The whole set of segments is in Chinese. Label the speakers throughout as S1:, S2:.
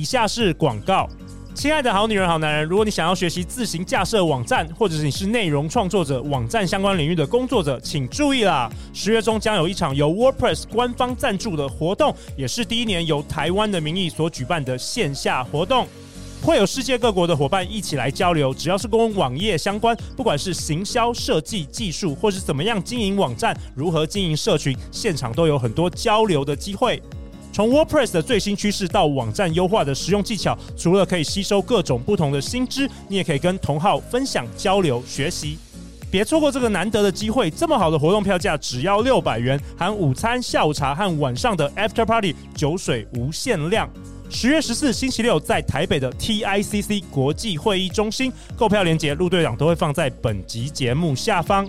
S1: 以下是广告。亲爱的好女人、好男人，如果你想要学习自行架设网站，或者是你是内容创作者、网站相关领域的工作者，请注意啦！十月中将有一场由 WordPress 官方赞助的活动，也是第一年由台湾的名义所举办的线下活动，会有世界各国的伙伴一起来交流。只要是跟网页相关，不管是行销、设计、技术，或是怎么样经营网站、如何经营社群，现场都有很多交流的机会。从 WordPress 的最新趋势到网站优化的实用技巧，除了可以吸收各种不同的新知，你也可以跟同好分享、交流、学习。别错过这个难得的机会！这么好的活动票价只要六百元，含午餐、下午茶和晚上的 After Party，酒水无限量。十月十四星期六，在台北的 TICC 国际会议中心，购票链接陆队长都会放在本集节目下方。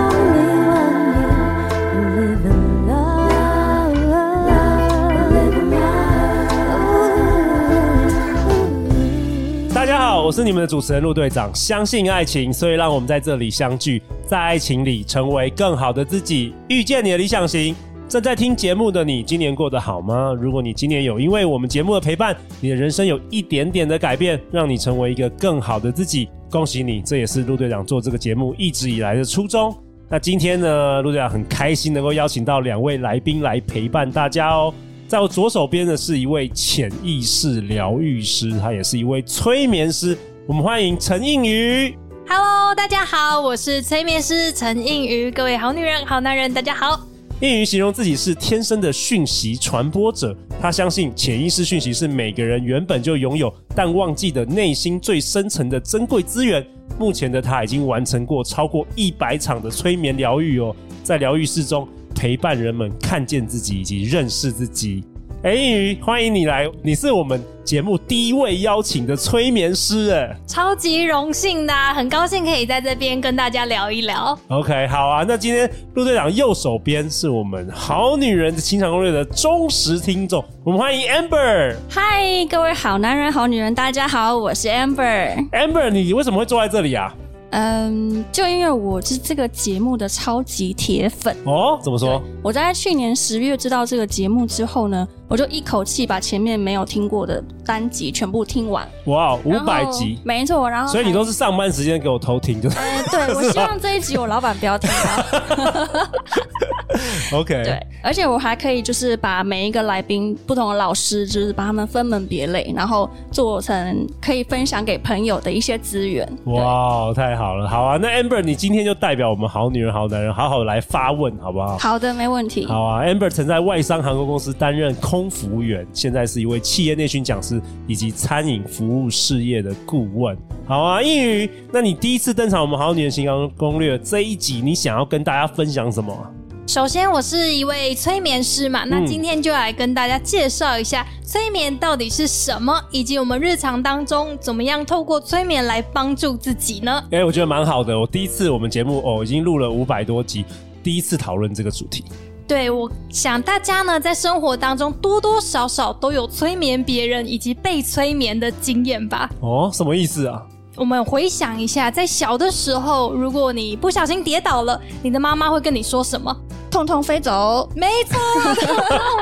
S1: 是你们的主持人陆队长。相信爱情，所以让我们在这里相聚。在爱情里成为更好的自己，遇见你的理想型。正在听节目的你，今年过得好吗？如果你今年有因为我们节目的陪伴，你的人生有一点点的改变，让你成为一个更好的自己，恭喜你！这也是陆队长做这个节目一直以来的初衷。那今天呢，陆队长很开心能够邀请到两位来宾来陪伴大家哦。在我左手边的是一位潜意识疗愈师，他也是一位催眠师。我们欢迎陈映瑜。
S2: Hello，大家好，我是催眠师陈映瑜。各位好女人、好男人，大家好。
S1: 映瑜形容自己是天生的讯息传播者，他相信潜意识讯息是每个人原本就拥有，但忘记的内心最深层的珍贵资源。目前的他已经完成过超过一百场的催眠疗愈哦，在疗愈室中陪伴人们看见自己以及认识自己。哎，欢迎你来！你是我们节目第一位邀请的催眠师，哎，
S2: 超级荣幸的，很高兴可以在这边跟大家聊一聊。
S1: OK，好啊，那今天陆队长右手边是我们《好女人的情场攻略》的忠实听众，我们欢迎 Amber。
S3: 嗨，各位好男人、好女人，大家好，我是 Amber。
S1: Amber，你为什么会坐在这里啊？
S3: 嗯，就因为我是这个节目的超级铁粉
S1: 哦。怎么说？
S3: 我在去年十月知道这个节目之后呢，我就一口气把前面没有听过的单集全部听完。
S1: 哇，五百集，
S3: 没错。然后，
S1: 所以你都是上班时间给我偷听，就是。
S3: 哎，对，我希望这一集我老板不要听到。
S1: OK，
S3: 对，而且我还可以就是把每一个来宾不同的老师，就是把他们分门别类，然后做成可以分享给朋友的一些资源。
S1: 哇，太好了，好啊，那 Amber，你今天就代表我们好女人、好男人，好好来发问，好不好？
S3: 好的，没问题。
S1: 好啊，Amber 曾在外商航空公司担任空服务员，现在是一位企业内训讲师以及餐饮服务事业的顾问。好啊，英语，那你第一次登场我们好女人情场攻略这一集，你想要跟大家分享什么？
S2: 首先，我是一位催眠师嘛，那今天就来跟大家介绍一下催眠到底是什么，以及我们日常当中怎么样透过催眠来帮助自己呢？
S1: 哎、欸，我觉得蛮好的。我第一次我们节目哦，已经录了五百多集，第一次讨论这个主题。
S2: 对，我想大家呢，在生活当中多多少少都有催眠别人以及被催眠的经验吧？
S1: 哦，什么意思啊？
S2: 我们回想一下，在小的时候，如果你不小心跌倒了，你的妈妈会跟你说什么？
S3: 痛痛飞走，
S2: 没错，痛痛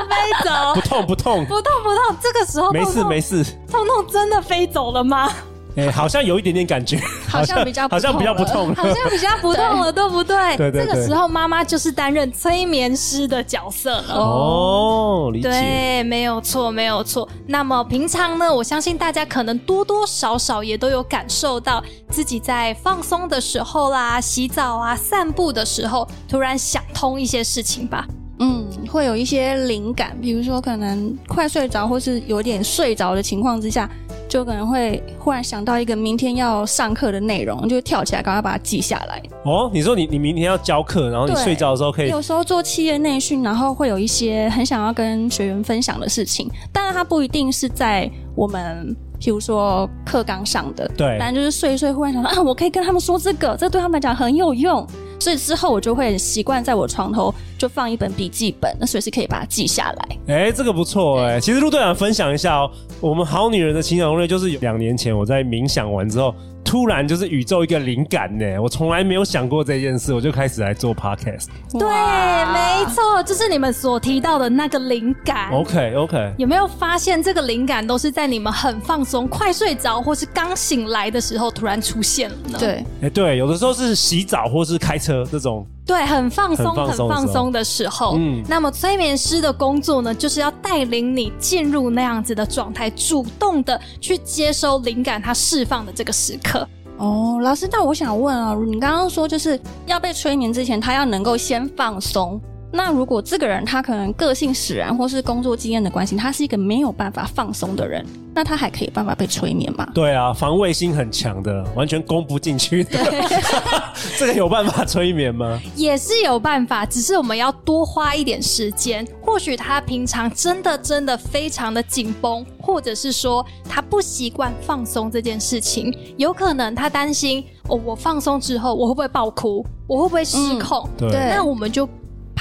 S2: 飞走，
S1: 不 痛不痛，
S2: 不痛不痛。这个时候痛痛
S1: 没事。没事，
S2: 痛痛真的飞走了吗？
S1: 哎、欸，好像有一点点感觉，
S3: 好像比较
S1: 好像比较不痛，
S2: 好像比较不痛了，对，不对？
S1: 对对对。
S2: 这个时候妈妈就是担任催眠师的角色了。
S1: 哦，理解。
S2: 对，没有错，没有错。那么平常呢，我相信大家可能多多少少也都有感受到自己在放松的时候啦、洗澡啊、散步的时候，突然想通一些事情吧。
S3: 嗯，会有一些灵感，比如说可能快睡着，或是有点睡着的情况之下。就可能会忽然想到一个明天要上课的内容，就跳起来赶快把它记下来。
S1: 哦，你说你你明天要教课，然后你睡觉的时候可以。
S3: 有时候做企业内训，然后会有一些很想要跟学员分享的事情，当然它不一定是在我们，譬如说课纲上的。
S1: 对。
S3: 但就是睡一睡，忽然想到啊，我可以跟他们说这个，这对他们来讲很有用。所以之后我就会习惯在我床头就放一本笔记本，那随时可以把它记下来。
S1: 哎、欸，这个不错哎、欸。其实陆队长分享一下哦，我们好女人的情感攻略就是两年前我在冥想完之后。突然就是宇宙一个灵感呢，我从来没有想过这件事，我就开始来做 podcast。
S2: 对，没错，就是你们所提到的那个灵感。
S1: OK OK，
S2: 有没有发现这个灵感都是在你们很放松、快睡着或是刚醒来的时候突然出现了呢？
S3: 对，
S1: 哎、欸，对，有的时候是洗澡或是开车这种。
S2: 对，很放松、很放松的时候。嗯，那么催眠师的工作呢，就是要带领你进入那样子的状态，主动的去接收灵感它释放的这个时刻。
S3: 哦，老师，那我想问啊，你刚刚说就是要被催眠之前，他要能够先放松。那如果这个人他可能个性使然，或是工作经验的关系，他是一个没有办法放松的人，那他还可以办法被催眠吗？
S1: 对啊，防卫心很强的，完全攻不进去的，这个有办法催眠吗？
S2: 也是有办法，只是我们要多花一点时间。或许他平常真的真的非常的紧绷，或者是说他不习惯放松这件事情，有可能他担心哦，我放松之后我会不会爆哭，我会不会失控？
S1: 嗯、对，
S2: 那我们就。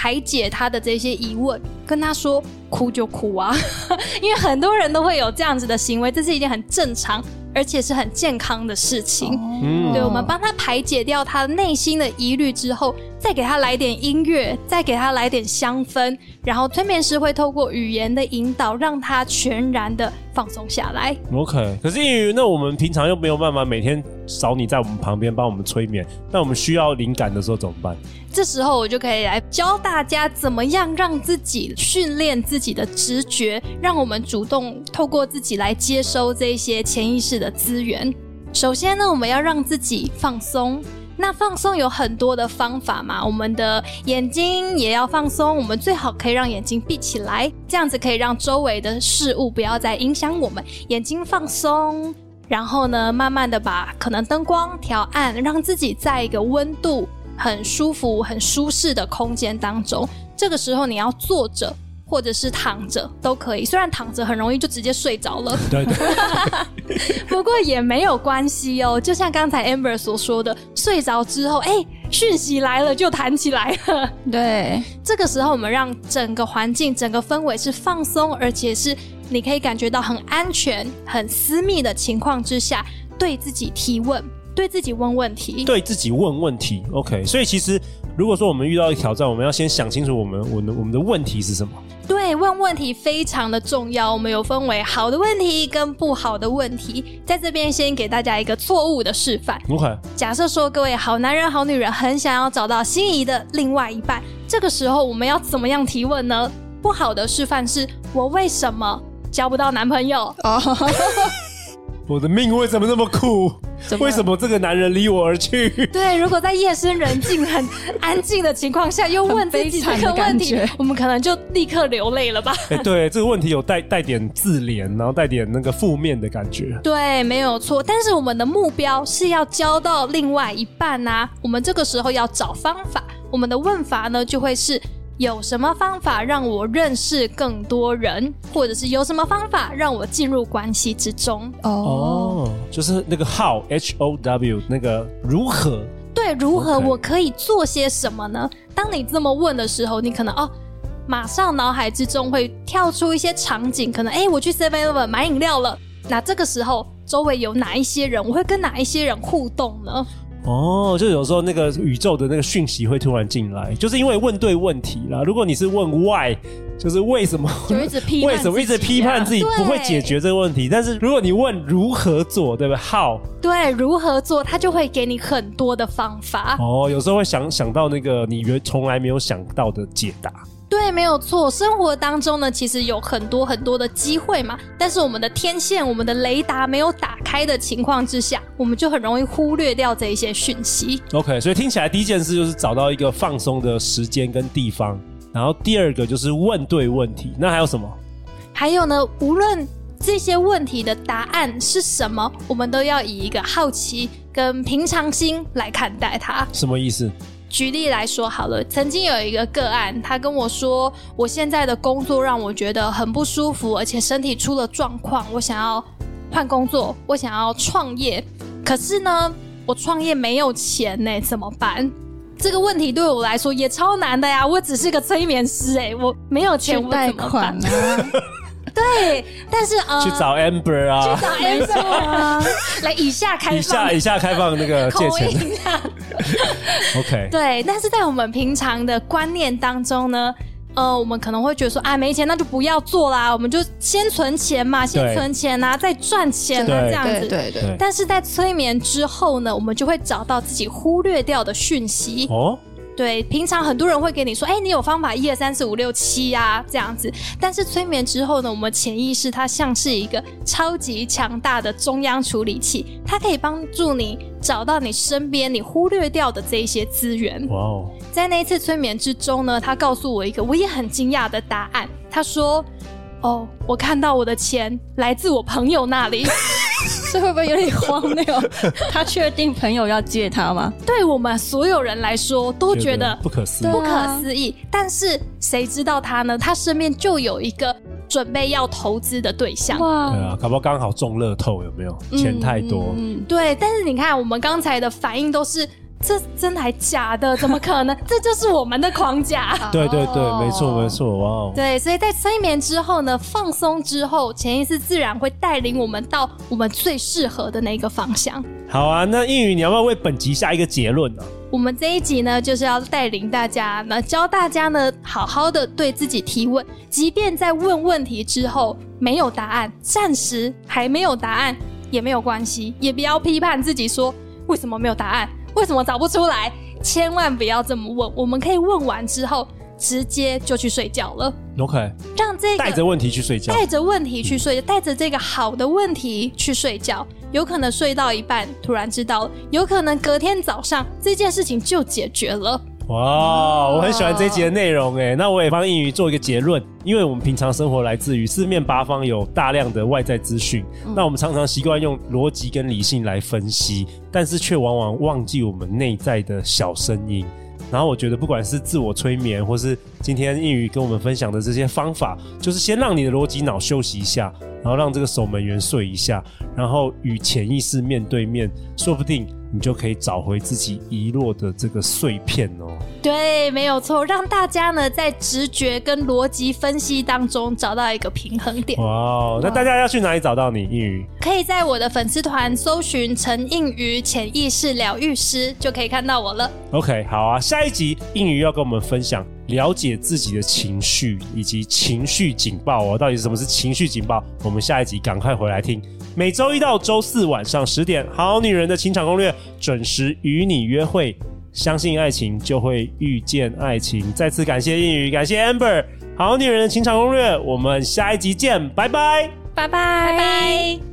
S2: 排解他的这些疑问，跟他说哭就哭啊，因为很多人都会有这样子的行为，这是一件很正常而且是很健康的事情。嗯，对，我们帮他排解掉他内心的疑虑之后，再给他来点音乐，再给他来点香氛，然后催眠师会透过语言的引导，让他全然的放松下来。
S1: OK，可是那我们平常又没有办法每天找你在我们旁边帮我们催眠，那我们需要灵感的时候怎么办？
S2: 这时候我就可以来教大家怎么样让自己训练自己的直觉，让我们主动透过自己来接收这些潜意识的资源。首先呢，我们要让自己放松。那放松有很多的方法嘛，我们的眼睛也要放松，我们最好可以让眼睛闭起来，这样子可以让周围的事物不要再影响我们。眼睛放松，然后呢，慢慢的把可能灯光调暗，让自己在一个温度很舒服、很舒适的空间当中。这个时候你要坐着。或者是躺着都可以，虽然躺着很容易就直接睡着了，
S1: 对 对，
S2: 不过也没有关系哦。就像刚才 Amber 所说的，睡着之后，哎，讯息来了就弹起来了。
S3: 对，
S2: 这个时候我们让整个环境、整个氛围是放松，而且是你可以感觉到很安全、很私密的情况之下，对自己提问，对自己问问题，
S1: 对自己问问题。OK，所以其实如果说我们遇到挑战，我们要先想清楚我们我们我们的问题是什么。
S2: 对，问问题非常的重要。我们有分为好的问题跟不好的问题，在这边先给大家一个错误的示范。
S1: 如何
S2: 假设说各位好男人、好女人很想要找到心仪的另外一半，这个时候我们要怎么样提问呢？不好的示范是我为什么交不到男朋友？
S1: 我的命为什么那么苦？为什么这个男人离我而去？
S2: 对，如果在夜深人静、很安静的情况下，又问自己这个问题，我们可能就立刻流泪了吧？
S1: 哎，对，这个问题有带带点自怜，然后带点那个负面的感觉。
S2: 对，没有错。但是我们的目标是要交到另外一半啊，我们这个时候要找方法。我们的问法呢，就会是。有什么方法让我认识更多人，或者是有什么方法让我进入关系之中？
S1: 哦，哦，就是那个 how h o w 那个如何？
S2: 对，如何我可以做些什么呢？当你这么问的时候，你可能哦，马上脑海之中会跳出一些场景，可能哎，我去 Seven Eleven 买饮料了。那这个时候周围有哪一些人？我会跟哪一些人互动呢？
S1: 哦，就有时候那个宇宙的那个讯息会突然进来，就是因为问对问题啦。如果你是问 why，就是为什么，
S2: 就一直批
S1: 为什么一直批判自己不会解决这个问题。但是如果你问如何做，对不对？How？
S2: 对，如何做，他就会给你很多的方法。
S1: 哦，有时候会想想到那个你原从来没有想到的解答。
S2: 对，没有错。生活当中呢，其实有很多很多的机会嘛，但是我们的天线、我们的雷达没有打开的情况之下，我们就很容易忽略掉这一些讯息。
S1: OK，所以听起来第一件事就是找到一个放松的时间跟地方，然后第二个就是问对问题。那还有什么？
S2: 还有呢，无论这些问题的答案是什么，我们都要以一个好奇跟平常心来看待它。
S1: 什么意思？
S2: 举例来说好了，曾经有一个个案，他跟我说，我现在的工作让我觉得很不舒服，而且身体出了状况，我想要换工作，我想要创业，可是呢，我创业没有钱呢，怎么办？这个问题对我来说也超难的呀！我只是个催眠师哎、欸，我没有钱，我
S3: 贷款啊。
S2: 对，但是呃，
S1: 去找 Amber 啊，
S2: 去找 Amber 啊，来以下开放，
S1: 以下以下开放那个 借钱。OK，
S2: 对，但是在我们平常的观念当中呢，呃，我们可能会觉得说，啊，没钱那就不要做啦，我们就先存钱嘛，先存钱啊，再赚钱啊，这样子。
S3: 对对对。
S2: 但是在催眠之后呢，我们就会找到自己忽略掉的讯息。哦。对，平常很多人会给你说，哎，你有方法一二三四五六七呀，这样子。但是催眠之后呢，我们潜意识它像是一个超级强大的中央处理器，它可以帮助你找到你身边你忽略掉的这一些资源。哇哦！在那一次催眠之中呢，他告诉我一个我也很惊讶的答案。他说：“哦，我看到我的钱来自我朋友那里。”
S3: 这会不会有点荒谬？他确定朋友要借他吗？
S2: 对我们所有人来说都觉得
S1: 不可思议，
S2: 不可思议。但是谁知道他呢？他身边就有一个准备要投资的对象。
S1: 哇，对啊，搞不好刚好中乐透，有没有？钱太多。
S2: 嗯，对。但是你看，我们刚才的反应都是。这真的还假的？怎么可能？这就是我们的框架。
S1: 对对对，没错没错，哇哦！
S2: 对，所以在催眠之后呢，放松之后，潜意识自然会带领我们到我们最适合的那个方向。
S1: 好啊，那映宇，你要不要为本集下一个结论呢？
S2: 我们这一集呢，就是要带领大家那，教大家呢，好好的对自己提问，即便在问问题之后没有答案，暂时还没有答案也没有关系，也不要批判自己说为什么没有答案。为什么找不出来？千万不要这么问。我们可以问完之后，直接就去睡觉了。
S1: OK，
S2: 让这个
S1: 带着问题去睡觉，
S2: 带着问题去睡，带着这个好的问题去睡觉。有可能睡到一半突然知道了，有可能隔天早上这件事情就解决了。
S1: 哇，我很喜欢这一集的内容诶，那我也帮英语做一个结论，因为我们平常生活来自于四面八方有大量的外在资讯，嗯、那我们常常习惯用逻辑跟理性来分析，但是却往往忘记我们内在的小声音。然后我觉得，不管是自我催眠，或是今天映宇跟我们分享的这些方法，就是先让你的逻辑脑休息一下，然后让这个守门员睡一下，然后与潜意识面对面，说不定你就可以找回自己遗落的这个碎片哦。
S2: 对，没有错，让大家呢在直觉跟逻辑分析当中找到一个平衡点。
S1: 哇，那大家要去哪里找到你，映宇？
S2: 可以在我的粉丝团搜寻陈应瑜潜意识疗愈师，就可以看到我了。
S1: OK，好啊，下一集映宇要跟我们分享了解自己的情绪以及情绪警报哦，到底什么是情绪警报？我们下一集赶快回来听。每周一到周四晚上十点，《好女人的情场攻略》准时与你约会。相信爱情，就会遇见爱情。再次感谢英语，感谢 Amber，《好女人的情场攻略》，我们下一集见，拜拜，
S2: 拜拜，拜拜。